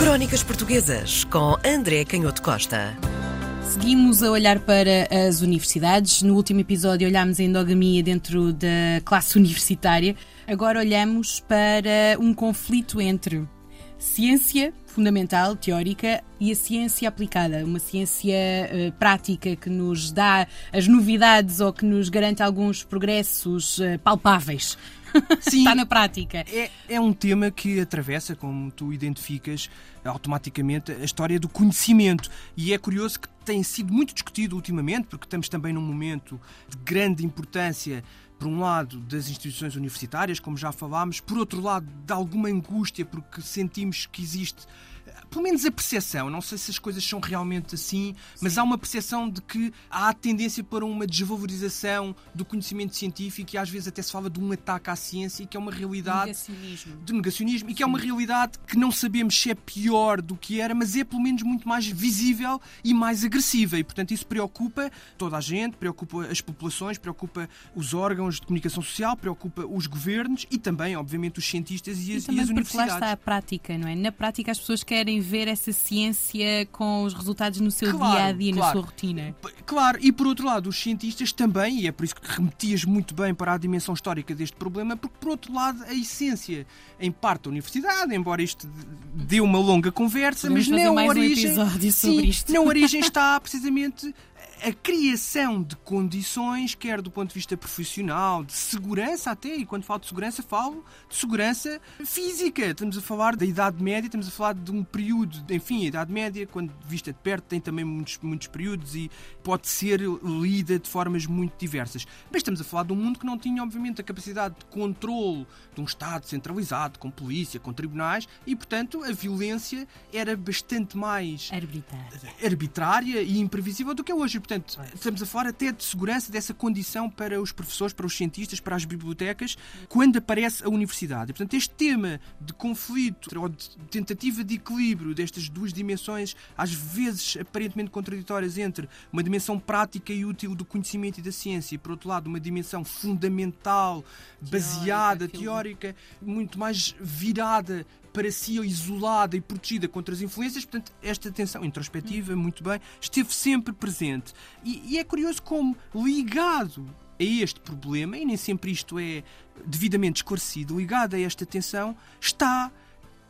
Crónicas Portuguesas com André Canhoto Costa. Seguimos a olhar para as universidades. No último episódio olhámos a endogamia dentro da classe universitária. Agora olhamos para um conflito entre ciência fundamental, teórica, e a ciência aplicada, uma ciência uh, prática que nos dá as novidades ou que nos garante alguns progressos uh, palpáveis. Sim, Está na prática. É, é um tema que atravessa, como tu identificas, automaticamente a história do conhecimento. E é curioso que tem sido muito discutido ultimamente, porque estamos também num momento de grande importância por um lado, das instituições universitárias, como já falámos, por outro lado, de alguma angústia, porque sentimos que existe pelo menos a percepção, não sei se as coisas são realmente assim, mas há uma percepção de que há tendência para uma desvalorização do conhecimento científico e às vezes até se fala de um ataque à ciência, que é uma realidade negacionismo. de negacionismo e que é uma realidade que não sabemos se é pior do que era, mas é pelo menos muito mais visível e mais agressiva e portanto isso preocupa toda a gente, preocupa as populações, preocupa os órgãos de comunicação social, preocupa os governos e também, obviamente, os cientistas e, as, e, e as universidades. Lá está a prática, não é? Na prática as pessoas querem ver essa ciência com os resultados no seu claro, dia a dia, claro. na sua rotina. Claro, e por outro lado, os cientistas também, e é por isso que remetias muito bem para a dimensão histórica deste problema, porque por outro lado, a essência, em parte da universidade, embora isto dê uma longa conversa, Podemos mas na origem. Um sim, na origem está precisamente a criação de condições, quer do ponto de vista profissional, de segurança até, e quando falo de segurança, falo de segurança física. Estamos a falar da Idade Média, estamos a falar de um período, enfim, a Idade Média, quando vista de perto, tem também muitos, muitos períodos e pode ser lida de formas muito diversas. Mas estamos a falar de um mundo que não tinha, obviamente, a capacidade de controle de um Estado centralizado, com polícia, com tribunais, e, portanto, a violência era bastante mais arbitrária, arbitrária e imprevisível do que é hoje. Portanto, estamos a falar até de segurança dessa condição para os professores, para os cientistas, para as bibliotecas, quando aparece a universidade. Portanto, este tema de conflito ou de tentativa de equilíbrio destas duas dimensões, às vezes aparentemente contraditórias, entre uma dimensão prática e útil do conhecimento e da ciência e, por outro lado, uma dimensão fundamental, baseada, teórica, teórica muito mais virada para si isolada e protegida contra as influências, portanto, esta tensão introspectiva, muito bem, esteve sempre presente. E, e é curioso como, ligado a este problema, e nem sempre isto é devidamente esclarecido, ligado a esta tensão, está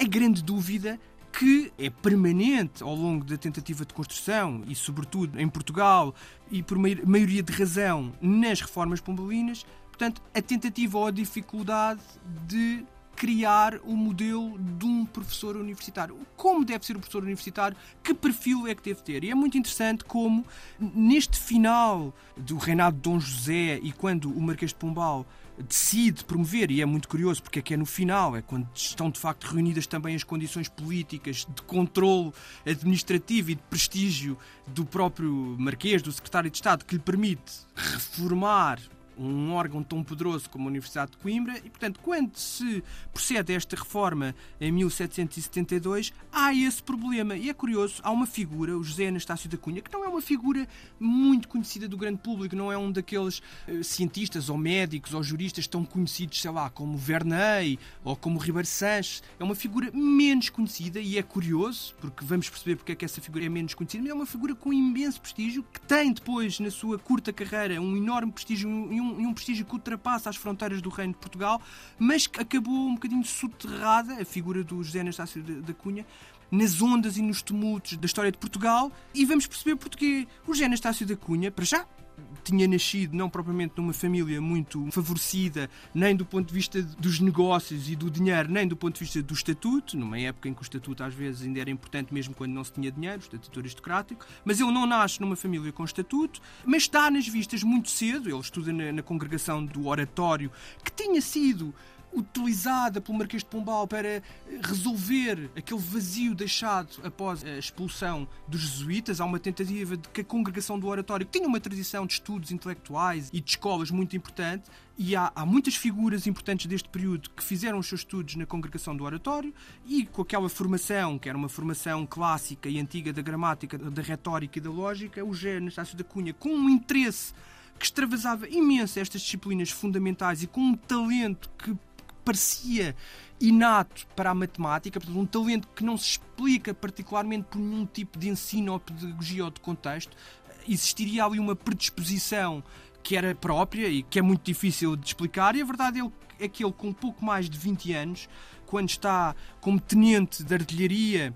a grande dúvida que é permanente ao longo da tentativa de construção e, sobretudo, em Portugal e por maioria de razão nas reformas pombalinas, portanto, a tentativa ou a dificuldade de criar o modelo de um professor universitário. Como deve ser o professor universitário? Que perfil é que deve ter? E é muito interessante como, neste final do reinado de Dom José e quando o Marquês de Pombal decide promover, e é muito curioso porque é que é no final, é quando estão de facto reunidas também as condições políticas de controle administrativo e de prestígio do próprio Marquês, do Secretário de Estado, que lhe permite reformar um órgão tão poderoso como a Universidade de Coimbra e, portanto, quando se procede a esta reforma em 1772, há esse problema. E é curioso, há uma figura, o José Anastácio da Cunha, que não é uma figura muito conhecida do grande público, não é um daqueles uh, cientistas ou médicos ou juristas tão conhecidos, sei lá, como Verney ou como Ribeiro Sanches. É uma figura menos conhecida e é curioso, porque vamos perceber porque é que essa figura é menos conhecida, mas é uma figura com imenso prestígio, que tem depois, na sua curta carreira, um enorme prestígio e um um, e um prestígio que ultrapassa as fronteiras do Reino de Portugal, mas que acabou um bocadinho soterrada, a figura do José Anastácio da Cunha, nas ondas e nos tumultos da história de Portugal. E vamos perceber porque o José Anastácio da Cunha, para já, tinha nascido não propriamente numa família muito favorecida, nem do ponto de vista dos negócios e do dinheiro, nem do ponto de vista do estatuto, numa época em que o estatuto às vezes ainda era importante mesmo quando não se tinha dinheiro, o estatuto aristocrático, mas ele não nasce numa família com estatuto, mas está nas vistas muito cedo, ele estuda na, na congregação do oratório, que tinha sido utilizada pelo Marquês de Pombal para resolver aquele vazio deixado após a expulsão dos jesuítas. Há uma tentativa de que a congregação do oratório tinha uma tradição de estudos intelectuais e de escolas muito importante. E há, há, muitas figuras importantes deste período que fizeram os seus estudos na congregação do oratório e com aquela formação, que era uma formação clássica e antiga da gramática, da retórica e da lógica, o Gé Anastácio da Cunha, com um interesse que extravasava imenso estas disciplinas fundamentais e com um talento que parecia inato para a matemática, portanto, um talento que não se explica particularmente por nenhum tipo de ensino ou pedagogia ou de contexto. Existiria ali uma predisposição que era própria e que é muito difícil de explicar, e a verdade é que ele, com pouco mais de 20 anos, quando está como tenente de artilharia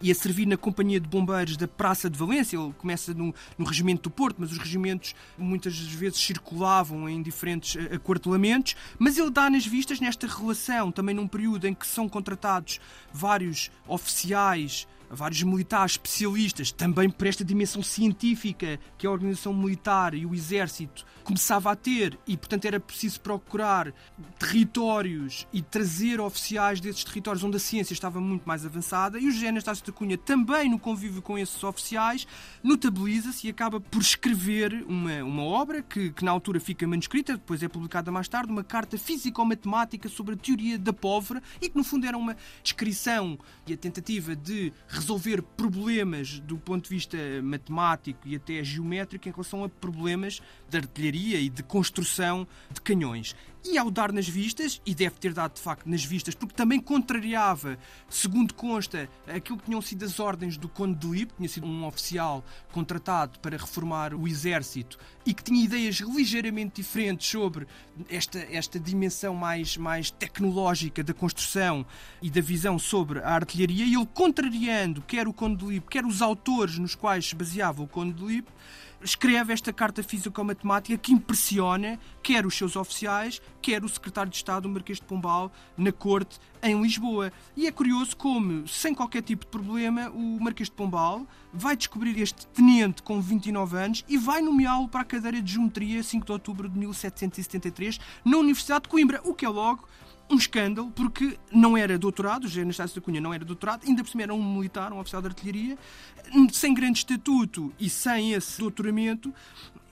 e a servir na companhia de bombeiros da Praça de Valência. Ele começa no, no regimento do Porto, mas os regimentos muitas vezes circulavam em diferentes eh, aquartelamentos. Mas ele dá nas vistas nesta relação, também num período em que são contratados vários oficiais vários militares especialistas, também por esta dimensão científica que a organização militar e o exército começava a ter, e portanto era preciso procurar territórios e trazer oficiais desses territórios onde a ciência estava muito mais avançada, e o José Anastácio da Cunha, também no convívio com esses oficiais, notabiliza-se e acaba por escrever uma, uma obra que, que na altura fica manuscrita, depois é publicada mais tarde, uma carta físico-matemática sobre a teoria da pólvora, e que no fundo era uma descrição e a tentativa de resolver problemas do ponto de vista matemático e até geométrico em relação a problemas de artilharia e de construção de canhões. E ao dar nas vistas, e deve ter dado de facto nas vistas, porque também contrariava, segundo consta, aquilo que tinham sido as ordens do Conde de Lippe, tinha sido um oficial contratado para reformar o exército e que tinha ideias ligeiramente diferentes sobre esta, esta dimensão mais, mais tecnológica da construção e da visão sobre a artilharia, e ele contrariando quer o Conde de Lippe, quer os autores nos quais se baseava o Conde de Lippe, escreve esta carta físico-matemática que impressiona quer os seus oficiais, quer o secretário de Estado, o Marquês de Pombal, na corte em Lisboa. E é curioso como, sem qualquer tipo de problema, o Marquês de Pombal vai descobrir este tenente com 29 anos e vai nomeá-lo para a cadeira de Geometria 5 de outubro de 1773 na Universidade de Coimbra, o que é logo um escândalo, porque não era doutorado, o Anastácio da Cunha não era doutorado, ainda por cima era um militar, um oficial de artilharia, sem grande estatuto e sem esse doutoramento,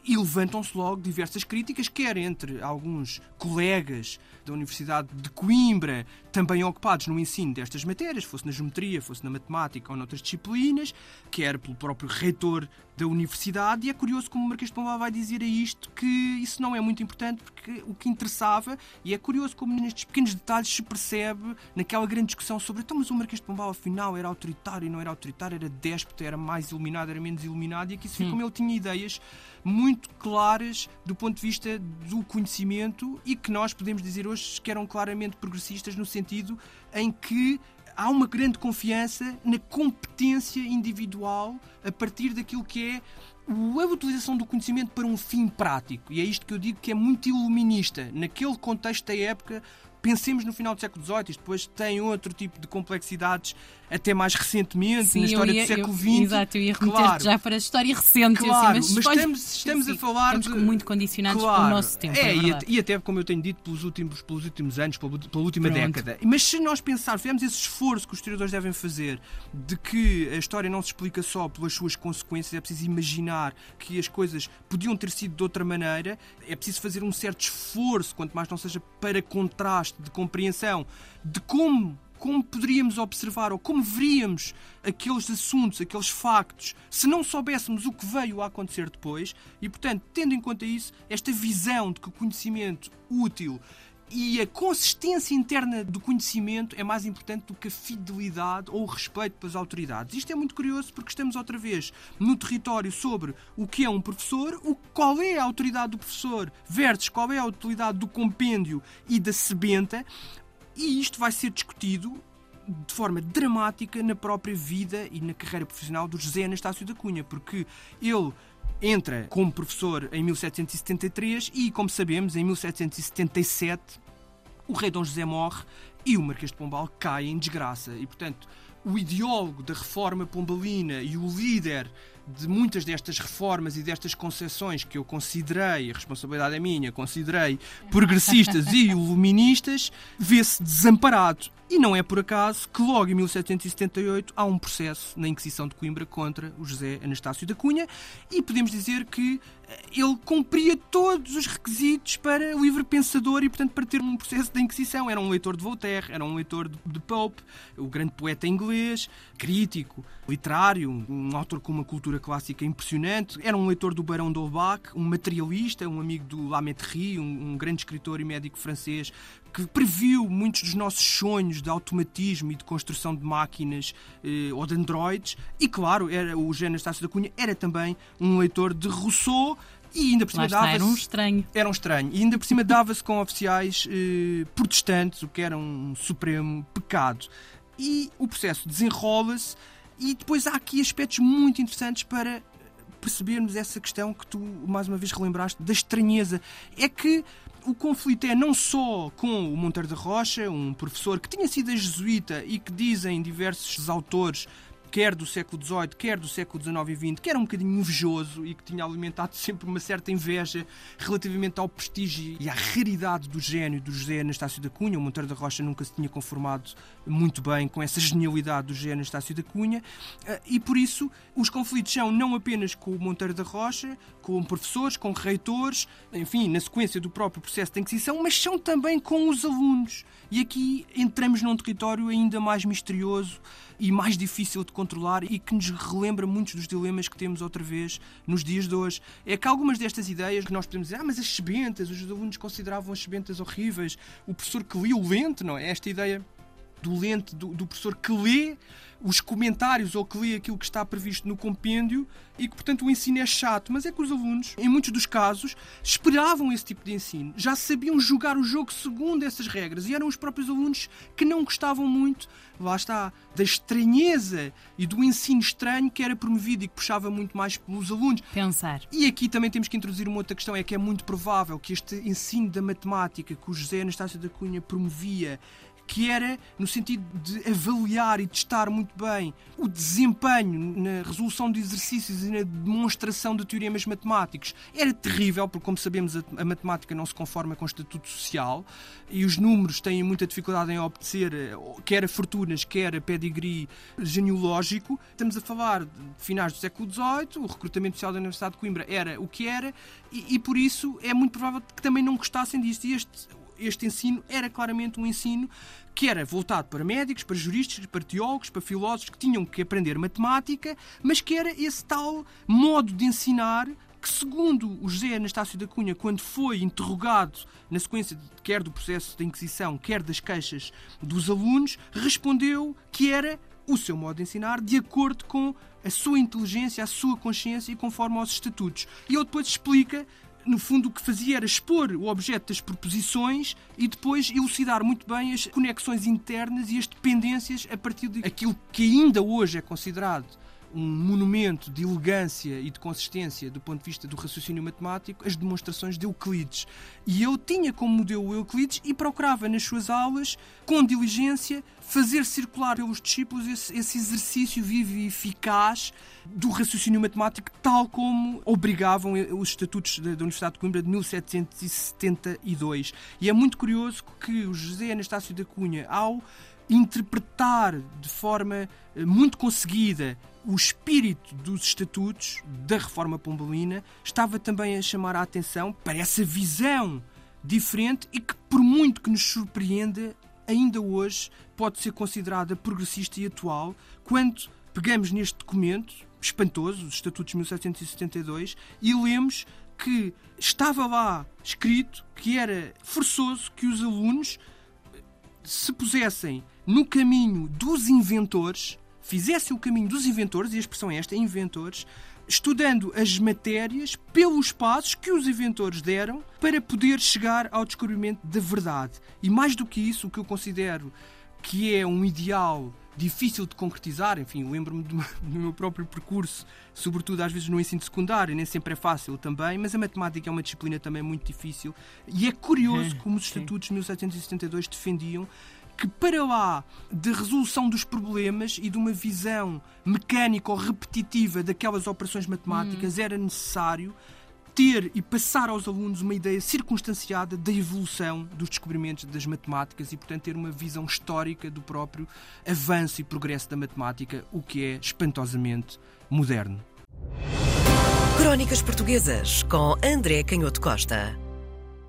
e levantam-se logo diversas críticas, quer entre alguns colegas da Universidade de Coimbra, também ocupados no ensino destas matérias, fosse na geometria, fosse na matemática ou noutras disciplinas, quer pelo próprio reitor da universidade. E é curioso como o Marquês de Pombal vai dizer a isto que isso não é muito importante, porque o que interessava, e é curioso como nestes pequenos detalhes se percebe naquela grande discussão sobre então, mas o Marquês de Pombal afinal era autoritário e não era autoritário, era déspota, era mais iluminado, era menos iluminado, e aqui se vê como ele tinha ideias muito claras do ponto de vista do conhecimento e que nós podemos dizer hoje que eram claramente progressistas no sentido em que há uma grande confiança na competência individual a partir daquilo que é a utilização do conhecimento para um fim prático. E é isto que eu digo que é muito iluminista. Naquele contexto da época, pensemos no final do século XVIII, isto depois tem outro tipo de complexidades até mais recentemente, sim, na história ia, do século XX. Exato, eu ia remeter claro, já para a história recente. Claro, assim, mas, mas estamos, estamos sim, a falar estamos de... muito condicionados claro, pelo nosso tempo. É, é e, até, como eu tenho dito, pelos últimos, pelos últimos anos, pela, pela última Pronto. década. Mas se nós pensarmos, fizemos esse esforço que os historiadores devem fazer de que a história não se explica só pelas suas consequências, é preciso imaginar que as coisas podiam ter sido de outra maneira, é preciso fazer um certo esforço, quanto mais não seja para contraste, de compreensão de como como poderíamos observar ou como veríamos aqueles assuntos, aqueles factos, se não soubéssemos o que veio a acontecer depois. E, portanto, tendo em conta isso, esta visão de que o conhecimento útil e a consistência interna do conhecimento é mais importante do que a fidelidade ou o respeito pelas autoridades. Isto é muito curioso porque estamos outra vez no território sobre o que é um professor, o, qual é a autoridade do professor versus qual é a autoridade do compêndio e da sebenta, e isto vai ser discutido de forma dramática na própria vida e na carreira profissional do José Anastácio da Cunha, porque ele entra como professor em 1773 e, como sabemos, em 1777 o rei Dom José morre e o Marquês de Pombal cai em desgraça. E, portanto, o ideólogo da reforma pombalina e o líder de muitas destas reformas e destas concessões que eu considerei, a responsabilidade é minha, considerei progressistas e iluministas, vê-se desamparado. E não é por acaso que logo em 1778 há um processo na Inquisição de Coimbra contra o José Anastácio da Cunha e podemos dizer que ele cumpria todos os requisitos para livre pensador e, portanto, para ter um processo da Inquisição. Era um leitor de Voltaire, era um leitor de Pope, o grande poeta inglês crítico, literário, um autor com uma cultura clássica impressionante. Era um leitor do Barão d'Holbach, um materialista, um amigo do Lamettrie, um, um grande escritor e médico francês que previu muitos dos nossos sonhos de automatismo e de construção de máquinas eh, ou de androides. E, claro, era, o José Anastácio da Cunha era também um leitor de Rousseau, e ainda por cima dava Era um estranho. Era um estranho. E ainda por cima dava-se com oficiais eh, protestantes, o que era um supremo pecado. E o processo desenrola-se, e depois há aqui aspectos muito interessantes para percebermos essa questão que tu mais uma vez relembraste da estranheza. É que o conflito é não só com o Monteiro da Rocha, um professor que tinha sido jesuíta e que dizem diversos autores quer do século XVIII, quer do século XIX e XX, que era um bocadinho invejoso e que tinha alimentado sempre uma certa inveja relativamente ao prestígio e à raridade do gênio do José Anastácio da Cunha. O Monteiro da Rocha nunca se tinha conformado muito bem com essa genialidade do José Anastácio da Cunha eh, e por isso os conflitos são não apenas com o Monteiro da Rocha, com professores, com reitores, enfim, na sequência do próprio processo de Inquisição, mas são também com os alunos. E aqui entramos num território ainda mais misterioso e mais difícil de controlar e que nos relembra muitos dos dilemas que temos outra vez nos dias de hoje. É que algumas destas ideias que nós podemos dizer, ah, mas as sebentas, os alunos consideravam as sebentas horríveis, o professor que lia o lente, não é? Esta ideia do lente, do, do professor que lê os comentários ou que lê aquilo que está previsto no compêndio e que, portanto, o ensino é chato. Mas é que os alunos, em muitos dos casos, esperavam esse tipo de ensino. Já sabiam jogar o jogo segundo essas regras. E eram os próprios alunos que não gostavam muito, lá está, da estranheza e do ensino estranho que era promovido e que puxava muito mais pelos alunos. Pensar. E aqui também temos que introduzir uma outra questão: é que é muito provável que este ensino da matemática que o José Anastácio da Cunha promovia que era no sentido de avaliar e testar muito bem o desempenho na resolução de exercícios e na demonstração de teoremas matemáticos. Era terrível, porque, como sabemos, a, matemática não se conforma com o estatuto social e os números têm muita dificuldade em obter quer a fortunas, quer a pedigree genealógico. Estamos a falar de finais do século XVIII, o recrutamento social da Universidade de Coimbra era o que era e, e por isso é muito provável que também não gostassem disto. E este este ensino era claramente um ensino que era voltado para médicos, para juristas, para teólogos, para filósofos que tinham que aprender matemática, mas que era esse tal modo de ensinar que, segundo o José Anastácio da Cunha, quando foi interrogado na sequência de, quer do processo da Inquisição, quer das queixas dos alunos, respondeu que era o seu modo de ensinar de acordo com a sua inteligência, a sua consciência e conforme aos estatutos. E ele depois explica no fundo, o que fazia era expor o objeto das proposições e depois elucidar muito bem as conexões internas e as dependências a partir daquilo que ainda hoje é considerado um monumento de elegância e de consistência do ponto de vista do raciocínio matemático, as demonstrações de Euclides. E eu tinha como modelo o Euclides e procurava nas suas aulas, com diligência, fazer circular pelos discípulos esse, esse exercício vivo e eficaz do raciocínio matemático, tal como obrigavam os estatutos da Universidade de Coimbra de 1772. E é muito curioso que o José Anastácio da Cunha, ao interpretar de forma eh, muito conseguida o espírito dos estatutos da reforma pombalina estava também a chamar a atenção para essa visão diferente e que, por muito que nos surpreenda, ainda hoje pode ser considerada progressista e atual. Quando pegamos neste documento espantoso, os Estatutos de 1772, e lemos que estava lá escrito que era forçoso que os alunos se pusessem no caminho dos inventores fizesse o caminho dos inventores, e a expressão é esta, inventores, estudando as matérias pelos passos que os inventores deram para poder chegar ao descobrimento da verdade. E mais do que isso, o que eu considero que é um ideal difícil de concretizar, enfim, lembro-me do meu próprio percurso, sobretudo às vezes no ensino secundário, nem sempre é fácil também, mas a matemática é uma disciplina também muito difícil e é curioso como os estatutos de 1772 defendiam que para lá de resolução dos problemas e de uma visão mecânica ou repetitiva daquelas operações matemáticas hum. era necessário ter e passar aos alunos uma ideia circunstanciada da evolução dos descobrimentos das matemáticas e, portanto, ter uma visão histórica do próprio avanço e progresso da matemática, o que é espantosamente moderno. Crónicas Portuguesas com André Canhoto Costa.